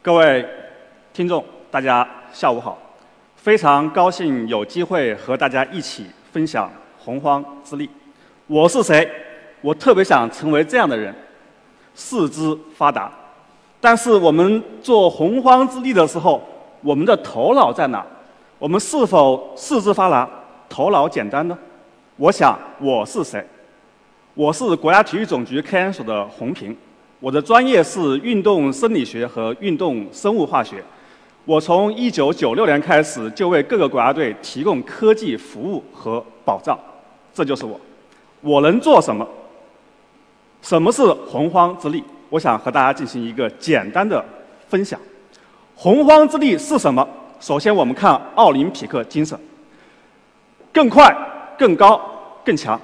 各位听众，大家下午好！非常高兴有机会和大家一起分享洪荒之力。我是谁？我特别想成为这样的人，四肢发达。但是我们做洪荒之力的时候，我们的头脑在哪？我们是否四肢发达、头脑简单呢？我想我是谁？我是国家体育总局科研所的洪平，我的专业是运动生理学和运动生物化学。我从1996年开始就为各个国家队提供科技服务和保障，这就是我。我能做什么？什么是洪荒之力？我想和大家进行一个简单的分享。洪荒之力是什么？首先，我们看奥林匹克精神：更快、更高、更强。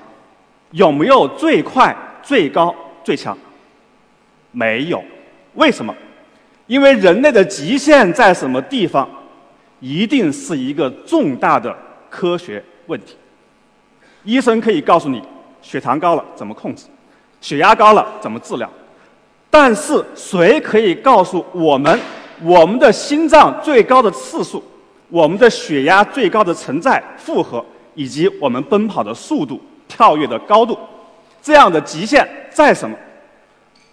有没有最快、最高、最强？没有。为什么？因为人类的极限在什么地方，一定是一个重大的科学问题。医生可以告诉你，血糖高了怎么控制，血压高了怎么治疗。但是谁可以告诉我们，我们的心脏最高的次数，我们的血压最高的承载负荷，以及我们奔跑的速度、跳跃的高度，这样的极限在什么？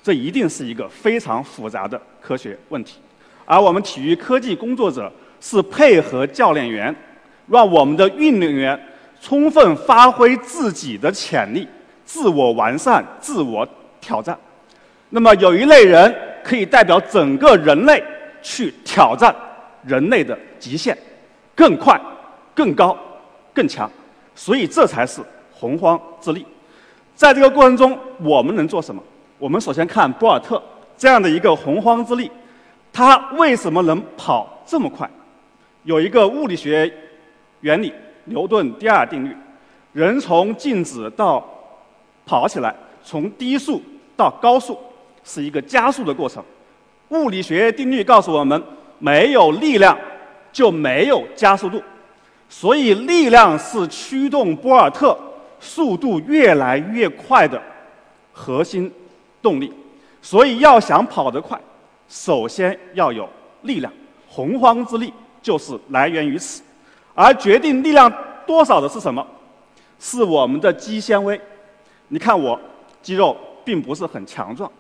这一定是一个非常复杂的科学问题。而我们体育科技工作者是配合教练员，让我们的运动员充分发挥自己的潜力，自我完善、自我挑战。那么有一类人可以代表整个人类去挑战人类的极限，更快、更高、更强，所以这才是洪荒之力。在这个过程中，我们能做什么？我们首先看博尔特这样的一个洪荒之力，他为什么能跑这么快？有一个物理学原理——牛顿第二定律：人从静止到跑起来，从低速到高速。是一个加速的过程。物理学定律告诉我们，没有力量就没有加速度，所以力量是驱动波尔特速度越来越快的核心动力。所以要想跑得快，首先要有力量。洪荒之力就是来源于此。而决定力量多少的是什么？是我们的肌纤维。你看我肌肉并不是很强壮。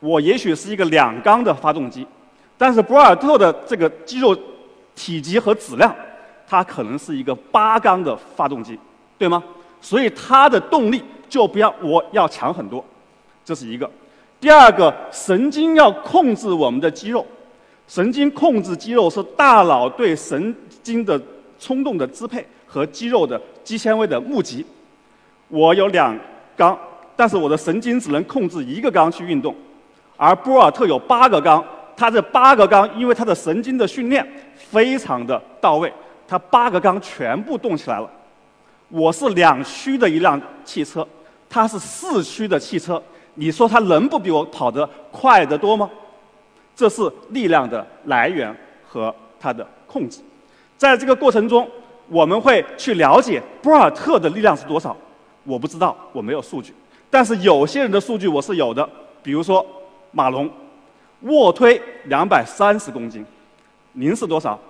我也许是一个两缸的发动机，但是博尔特的这个肌肉体积和质量，它可能是一个八缸的发动机，对吗？所以它的动力就不要我要强很多，这是一个。第二个，神经要控制我们的肌肉，神经控制肌肉是大脑对神经的冲动的支配和肌肉的肌纤维的募集。我有两缸，但是我的神经只能控制一个缸去运动。而波尔特有八个缸，他这八个缸因为他的神经的训练非常的到位，他八个缸全部动起来了。我是两驱的一辆汽车，他是四驱的汽车，你说他能不比我跑得快得多吗？这是力量的来源和它的控制。在这个过程中，我们会去了解博尔特的力量是多少。我不知道，我没有数据，但是有些人的数据我是有的，比如说。马龙卧推两百三十公斤，您是多少？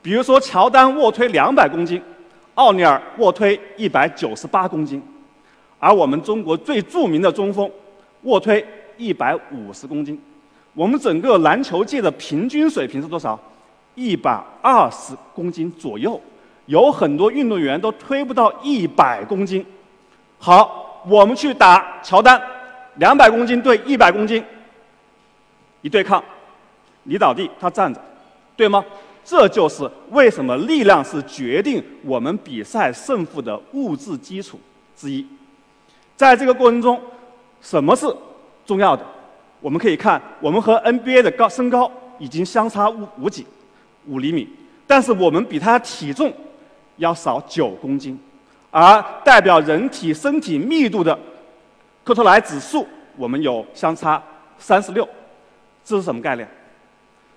比如说乔丹卧推两百公斤，奥尼尔卧推一百九十八公斤，而我们中国最著名的中锋卧推一百五十公斤。我们整个篮球界的平均水平是多少？一百二十公斤左右，有很多运动员都推不到一百公斤。好，我们去打乔丹，两百公斤对一百公斤。一对抗，你倒地，他站着，对吗？这就是为什么力量是决定我们比赛胜负的物质基础之一。在这个过程中，什么是重要的？我们可以看，我们和 NBA 的高身高已经相差五五几五厘米，但是我们比他体重要少九公斤，而代表人体身体密度的克特莱指数，我们有相差三十六。这是什么概念？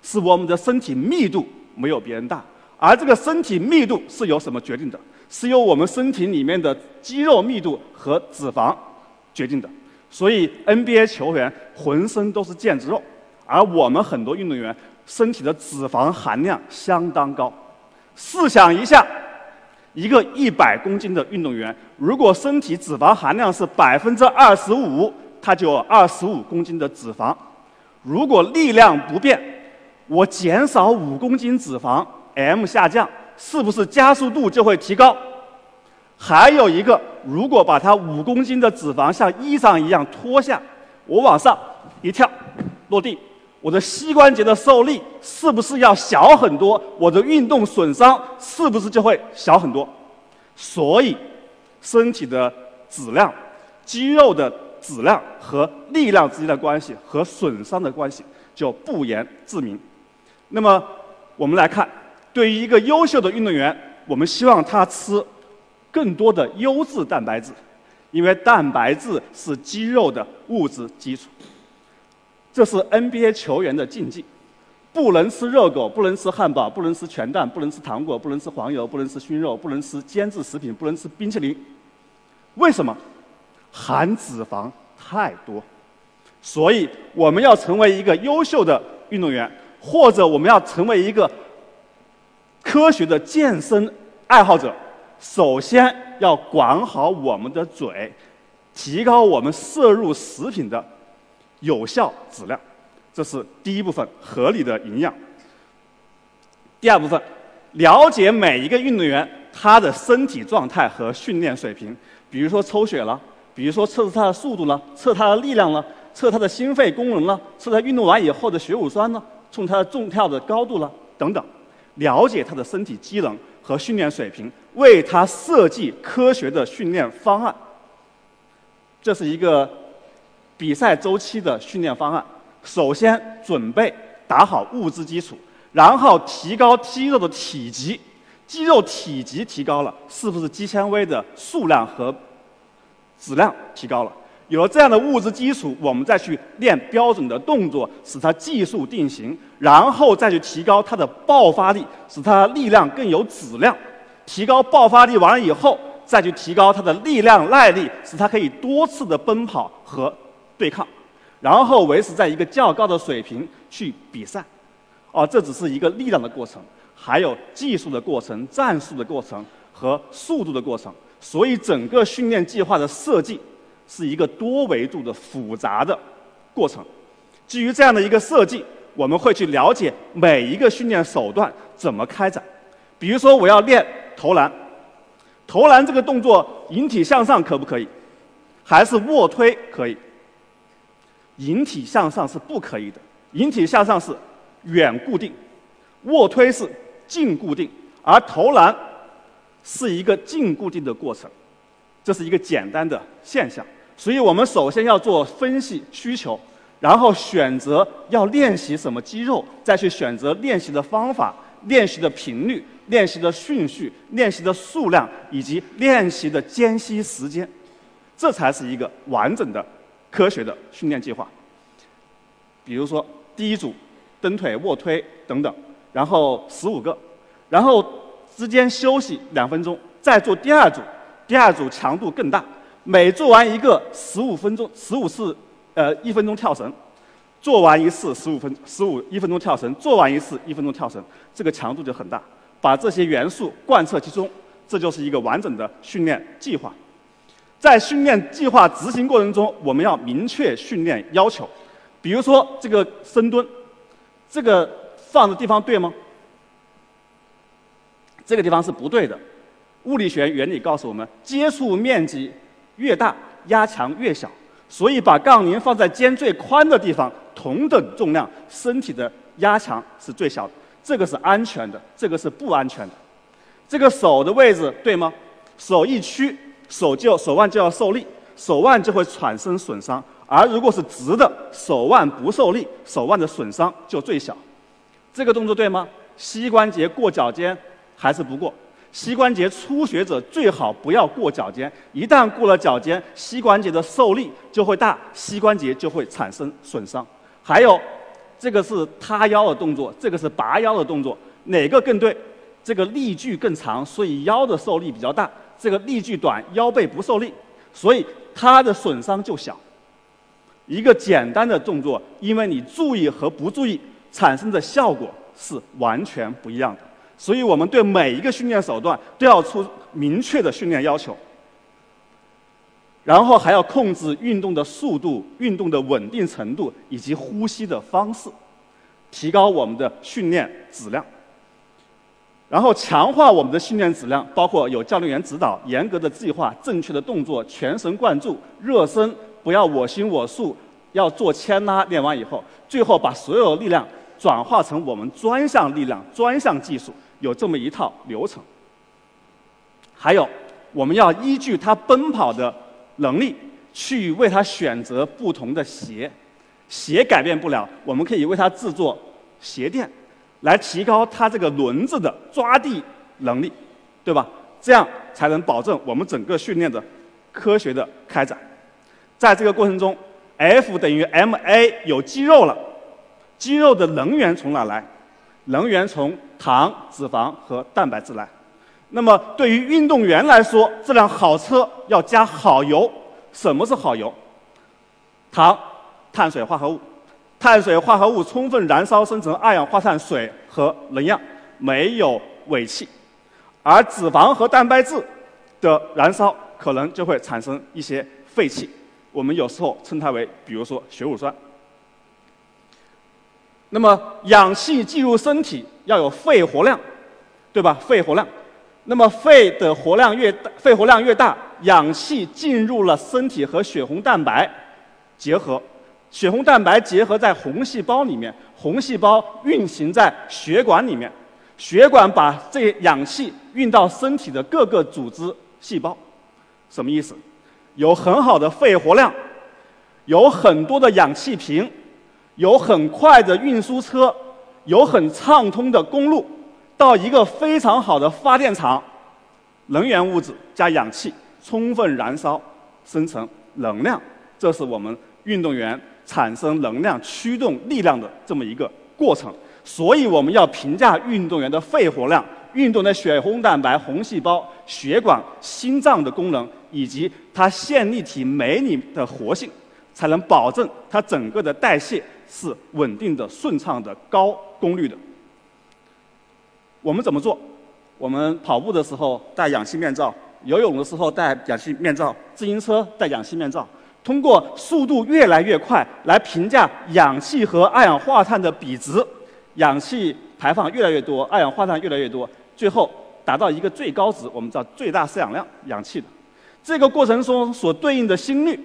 是我们的身体密度没有别人大，而这个身体密度是由什么决定的？是由我们身体里面的肌肉密度和脂肪决定的。所以 NBA 球员浑身都是腱子肉，而我们很多运动员身体的脂肪含量相当高。试想一下，一个一百公斤的运动员，如果身体脂肪含量是百分之二十五，他就有二十五公斤的脂肪。如果力量不变，我减少五公斤脂肪，M 下降，是不是加速度就会提高？还有一个，如果把它五公斤的脂肪像衣裳一样脱下，我往上一跳，落地，我的膝关节的受力是不是要小很多？我的运动损伤是不是就会小很多？所以，身体的质量、肌肉的质量和力量之间的关系和损伤的关系就不言自明。那么，我们来看，对于一个优秀的运动员，我们希望他吃更多的优质蛋白质，因为蛋白质是肌肉的物质基础。这是 NBA 球员的禁忌：不能吃热狗，不能吃汉堡，不能吃全蛋，不能吃糖果，不能吃黄油，不能吃熏肉，不能吃煎制食品，不能吃冰淇淋。为什么？含脂肪太多。所以，我们要成为一个优秀的运动员。或者我们要成为一个科学的健身爱好者，首先要管好我们的嘴，提高我们摄入食品的有效质量，这是第一部分合理的营养。第二部分，了解每一个运动员他的身体状态和训练水平，比如说抽血了，比如说测试他的速度了，测他的力量了，测他的心肺功能了，测他运动完以后的血乳酸呢。从他的纵跳的高度了等等，了解他的身体机能和训练水平，为他设计科学的训练方案。这是一个比赛周期的训练方案。首先准备打好物质基础，然后提高肌肉的体积。肌肉体积提高了，是不是肌纤维的数量和质量提高了？有了这样的物质基础，我们再去练标准的动作，使它技术定型，然后再去提高它的爆发力，使它力量更有质量。提高爆发力完了以后，再去提高它的力量耐力，使它可以多次的奔跑和对抗，然后维持在一个较高的水平去比赛。哦，这只是一个力量的过程，还有技术的过程、战术的过程和速度的过程。所以，整个训练计划的设计。是一个多维度的复杂的过程。基于这样的一个设计，我们会去了解每一个训练手段怎么开展。比如说，我要练投篮，投篮这个动作引体向上可不可以？还是卧推可以？引体向上是不可以的。引体向上是远固定，卧推是近固定，而投篮是一个近固定的过程。这是一个简单的现象。所以我们首先要做分析需求，然后选择要练习什么肌肉，再去选择练习的方法、练习的频率、练习的顺序、练习的数量以及练习的间隙时间，这才是一个完整的、科学的训练计划。比如说，第一组蹬腿、卧推等等，然后十五个，然后之间休息两分钟，再做第二组，第二组强度更大。每做完一个十五分钟、十五次，呃，一分钟跳绳，做完一次十五分、十五一分钟跳绳，做完一次一分钟跳绳，这个强度就很大。把这些元素贯彻其中，这就是一个完整的训练计划。在训练计划执行过程中，我们要明确训练要求。比如说这个深蹲，这个放的地方对吗？这个地方是不对的。物理学原理告诉我们，接触面积。越大压强越小，所以把杠铃放在肩最宽的地方，同等重量，身体的压强是最小的。这个是安全的，这个是不安全的。这个手的位置对吗？手一屈，手就手腕就要受力，手腕就会产生损伤。而如果是直的，手腕不受力，手腕的损伤就最小。这个动作对吗？膝关节过脚尖还是不过？膝关节初学者最好不要过脚尖，一旦过了脚尖，膝关节的受力就会大，膝关节就会产生损伤。还有，这个是塌腰的动作，这个是拔腰的动作，哪个更对？这个力距更长，所以腰的受力比较大；这个力距短，腰背不受力，所以它的损伤就小。一个简单的动作，因为你注意和不注意产生的效果是完全不一样的。所以我们对每一个训练手段都要出明确的训练要求，然后还要控制运动的速度、运动的稳定程度以及呼吸的方式，提高我们的训练质量。然后强化我们的训练质量，包括有教练员指导、严格的计划、正确的动作、全神贯注、热身，不要我行我素，要做牵拉。练完以后，最后把所有力量转化成我们专项力量、专项技术，有这么一套流程。还有，我们要依据他奔跑的能力，去为他选择不同的鞋。鞋改变不了，我们可以为他制作鞋垫。来提高他这个轮子的抓地能力，对吧？这样才能保证我们整个训练的科学的开展。在这个过程中，F 等于 ma 有肌肉了，肌肉的能源从哪来？能源从糖、脂肪和蛋白质来。那么对于运动员来说，这辆好车要加好油。什么是好油？糖、碳水化合物。碳水化合物充分燃烧生成二氧化碳、水和能量，没有尾气；而脂肪和蛋白质的燃烧可能就会产生一些废气。我们有时候称它为，比如说血乳酸。那么氧气进入身体要有肺活量，对吧？肺活量。那么肺的活量越大，肺活量越大，氧气进入了身体和血红蛋白结合。血红蛋白结合在红细胞里面，红细胞运行在血管里面，血管把这氧气运到身体的各个组织细胞，什么意思？有很好的肺活量，有很多的氧气瓶，有很快的运输车，有很畅通的公路，到一个非常好的发电厂，能源物质加氧气充分燃烧生成能量，这是我们运动员。产生能量、驱动力量的这么一个过程，所以我们要评价运动员的肺活量、运动的血红蛋白、红细胞、血管、心脏的功能，以及它线粒体酶里的活性，才能保证它整个的代谢是稳定的、顺畅的、高功率的。我们怎么做？我们跑步的时候戴氧气面罩，游泳的时候戴氧气面罩，自行车戴氧气面罩。通过速度越来越快来评价氧气和二氧化碳的比值，氧气排放越来越多，二氧化碳越来越多，最后达到一个最高值，我们叫最大摄氧量氧气的。这个过程中所对应的心率，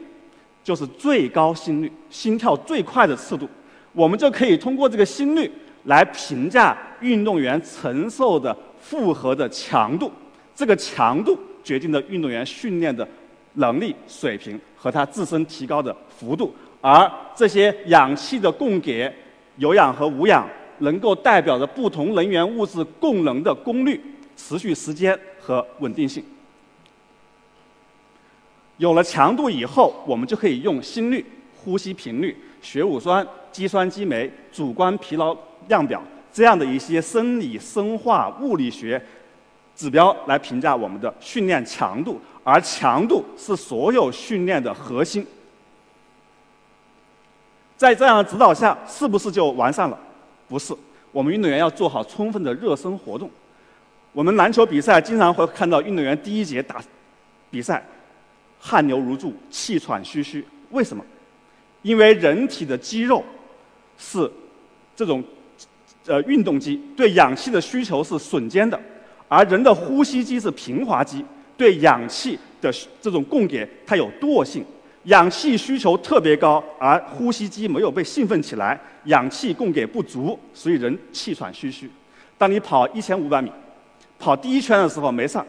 就是最高心率，心跳最快的次度。我们就可以通过这个心率来评价运动员承受的负荷的强度。这个强度决定了运动员训练的。能力水平和他自身提高的幅度，而这些氧气的供给，有氧和无氧，能够代表着不同能源物质供能的功率、持续时间和稳定性。有了强度以后，我们就可以用心率、呼吸频率、血乳酸、肌酸激酶、主观疲劳量表这样的一些生理、生化、物理学指标来评价我们的训练强度。而强度是所有训练的核心，在这样的指导下，是不是就完善了？不是，我们运动员要做好充分的热身活动。我们篮球比赛经常会看到运动员第一节打比赛，汗流如注、气喘吁吁。为什么？因为人体的肌肉是这种呃运动肌，对氧气的需求是瞬间的，而人的呼吸肌是平滑肌。对氧气的这种供给，它有惰性，氧气需求特别高，而呼吸机没有被兴奋起来，氧气供给不足，所以人气喘吁吁。当你跑一千五百米，跑第一圈的时候没事，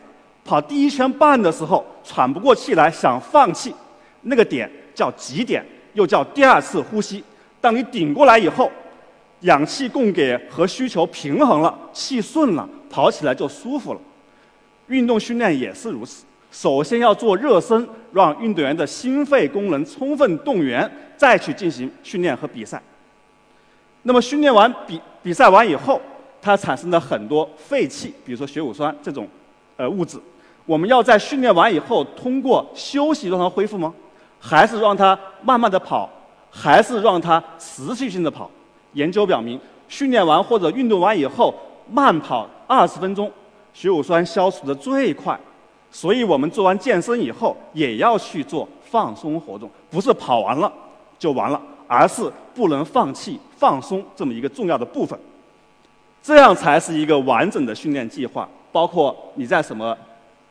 跑第一圈半的时候喘不过气来，想放弃，那个点叫极点，又叫第二次呼吸。当你顶过来以后，氧气供给和需求平衡了，气顺了，跑起来就舒服了。运动训练也是如此，首先要做热身，让运动员的心肺功能充分动员，再去进行训练和比赛。那么训练完比比赛完以后，它产生了很多废气，比如说血乳酸这种呃物质。我们要在训练完以后，通过休息让它恢复吗？还是让它慢慢的跑，还是让它持续性的跑？研究表明，训练完或者运动完以后慢跑二十分钟，血乳酸消除的最快。所以我们做完健身以后也要去做放松活动，不是跑完了就完了，而是不能放弃放松这么一个重要的部分。这样才是一个完整的训练计划，包括你在什么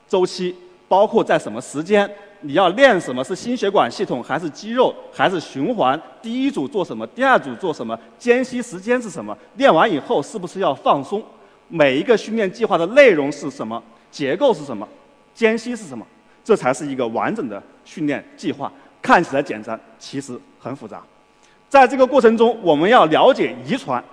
周期，包括在什么时间，你要练什么是心血管系统还是肌肉还是循环？第一组做什么？第二组做什么？间隙时间是什么？练完以后是不是要放松？每一个训练计划的内容是什么？结构是什么？间隙是什么？这才是一个完整的训练计划。看起来简单，其实很复杂。在这个过程中，我们要了解遗传。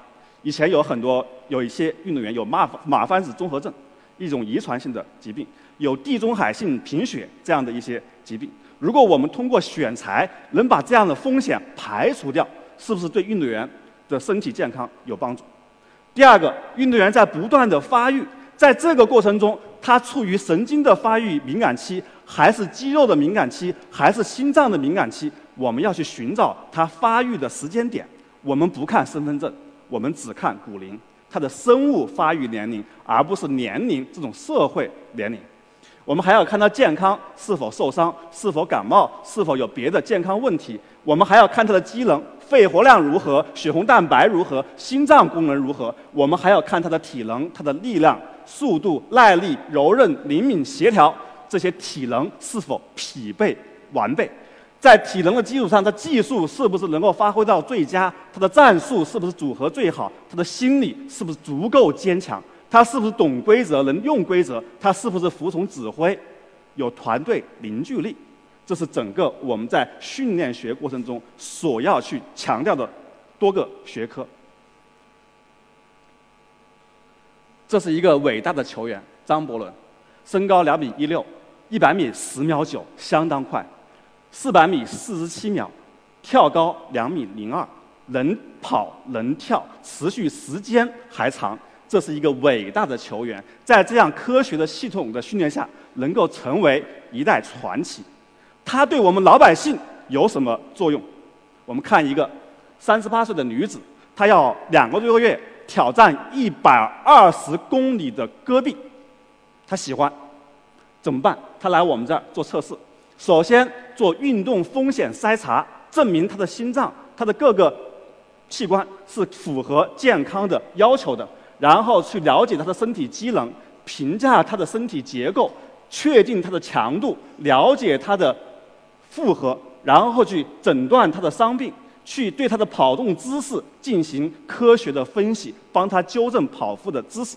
以前有很多有一些运动员有马马凡氏综合症，一种遗传性的疾病，有地中海性贫血这样的一些疾病。如果我们通过选材能把这样的风险排除掉，是不是对运动员的身体健康有帮助？第二个，运动员在不断的发育，在这个过程中，他处于神经的发育敏感期，还是肌肉的敏感期，还是心脏的敏感期？我们要去寻找他发育的时间点。我们不看身份证。我们只看骨龄，他的生物发育年龄，而不是年龄这种社会年龄。我们还要看他健康是否受伤，是否感冒，是否有别的健康问题。我们还要看他的机能，肺活量如何，血红蛋白如何，心脏功能如何。我们还要看他的体能，他的力量、速度、耐力、柔韧、灵敏、协调，这些体能是否匹配完备。在体能的基础上，他技术是不是能够发挥到最佳？他的战术是不是组合最好？他的心理是不是足够坚强？他是不是懂规则、能用规则？他是不是服从指挥？有团队凝聚力？这是整个我们在训练学过程中所要去强调的多个学科。这是一个伟大的球员张伯伦，身高两米一六，一百米十秒九，相当快。四百米四十七秒，跳高两米零二，能跑能跳，持续时间还长，这是一个伟大的球员。在这样科学的系统的训练下，能够成为一代传奇。他对我们老百姓有什么作用？我们看一个三十八岁的女子，她要两个多月挑战一百二十公里的戈壁，她喜欢，怎么办？她来我们这儿做测试。首先做运动风险筛查，证明他的心脏、他的各个器官是符合健康的要求的。然后去了解他的身体机能，评价他的身体结构，确定他的强度，了解他的负荷，然后去诊断他的伤病，去对他的跑动姿势进行科学的分析，帮他纠正跑步的姿势。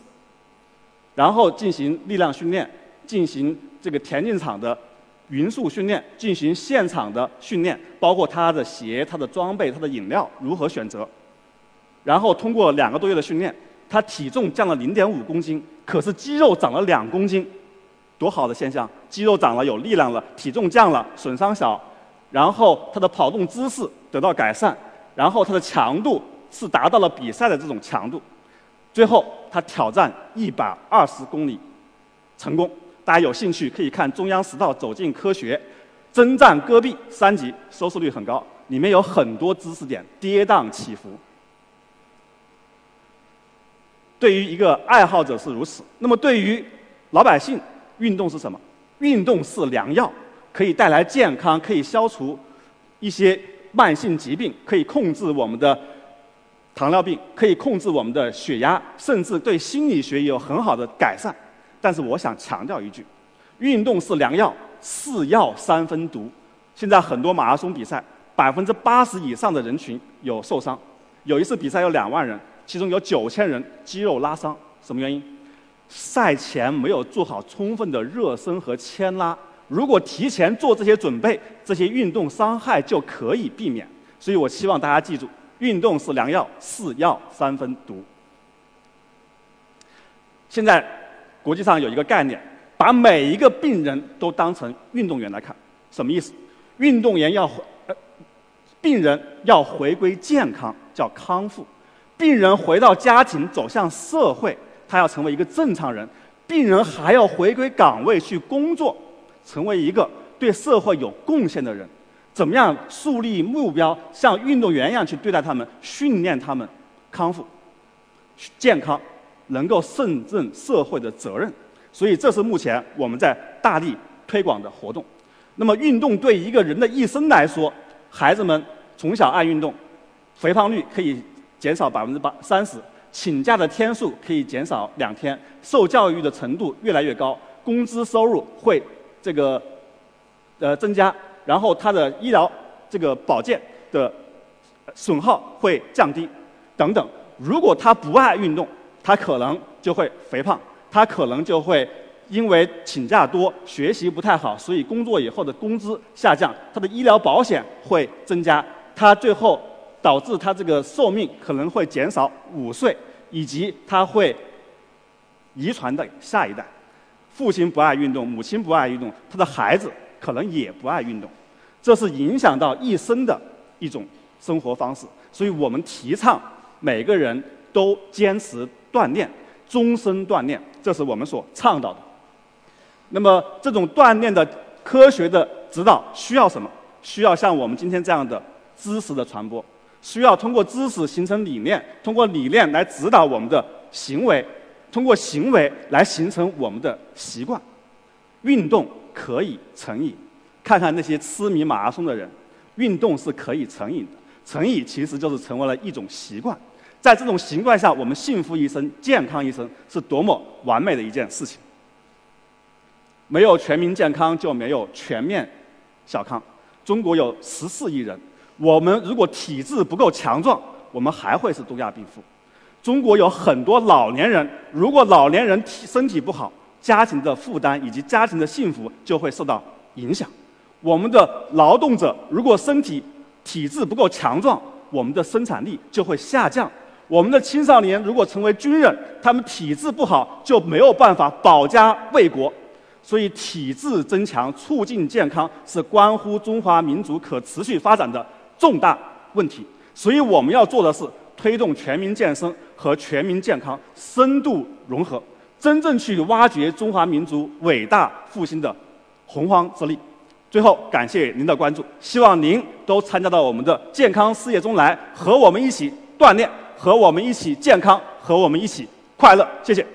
然后进行力量训练，进行这个田径场的。匀速训练进行现场的训练，包括他的鞋、他的装备、他的饮料如何选择。然后通过两个多月的训练，他体重降了零点五公斤，可是肌肉长了两公斤，多好的现象！肌肉长了，有力量了，体重降了，损伤小。然后他的跑动姿势得到改善，然后他的强度是达到了比赛的这种强度。最后他挑战一百二十公里，成功。大家有兴趣可以看中央十道走进科学，征战戈壁三级，收视率很高，里面有很多知识点，跌宕起伏。对于一个爱好者是如此，那么对于老百姓，运动是什么？运动是良药，可以带来健康，可以消除一些慢性疾病，可以控制我们的糖尿病，可以控制我们的血压，甚至对心理学有很好的改善。但是我想强调一句，运动是良药，是药三分毒。现在很多马拉松比赛，百分之八十以上的人群有受伤。有一次比赛有两万人，其中有九千人肌肉拉伤，什么原因？赛前没有做好充分的热身和牵拉。如果提前做这些准备，这些运动伤害就可以避免。所以我希望大家记住，运动是良药，是药三分毒。现在。国际上有一个概念，把每一个病人都当成运动员来看，什么意思？运动员要，呃，病人要回归健康，叫康复；病人回到家庭，走向社会，他要成为一个正常人；病人还要回归岗位去工作，成为一个对社会有贡献的人。怎么样树立目标，像运动员一样去对待他们，训练他们康复、健康，能够胜任社会的责任。所以，这是目前我们在大力推广的活动。那么，运动对一个人的一生来说，孩子们从小爱运动，肥胖率可以减少百分之八三十，请假的天数可以减少两天，受教育的程度越来越高，工资收入会这个呃增加。然后他的医疗这个保健的损耗会降低，等等。如果他不爱运动，他可能就会肥胖，他可能就会因为请假多、学习不太好，所以工作以后的工资下降，他的医疗保险会增加，他最后导致他这个寿命可能会减少五岁，以及他会遗传的下一代。父亲不爱运动，母亲不爱运动，他的孩子。可能也不爱运动，这是影响到一生的一种生活方式。所以我们提倡每个人都坚持锻炼，终身锻炼，这是我们所倡导的。那么这种锻炼的科学的指导需要什么？需要像我们今天这样的知识的传播，需要通过知识形成理念，通过理念来指导我们的行为，通过行为来形成我们的习惯。运动。可以成瘾，看看那些痴迷马拉松的人，运动是可以成瘾的。成瘾其实就是成为了一种习惯，在这种习惯下，我们幸福一生、健康一生是多么完美的一件事情。没有全民健康，就没有全面小康。中国有十四亿人，我们如果体质不够强壮，我们还会是东亚病夫。中国有很多老年人，如果老年人体身体不好，家庭的负担以及家庭的幸福就会受到影响。我们的劳动者如果身体体质不够强壮，我们的生产力就会下降。我们的青少年如果成为军人，他们体质不好就没有办法保家卫国。所以，体质增强、促进健康是关乎中华民族可持续发展的重大问题。所以，我们要做的是推动全民健身和全民健康深度融合。真正去挖掘中华民族伟大复兴的洪荒之力。最后，感谢您的关注，希望您都参加到我们的健康事业中来，和我们一起锻炼，和我们一起健康，和我们一起快乐。谢谢。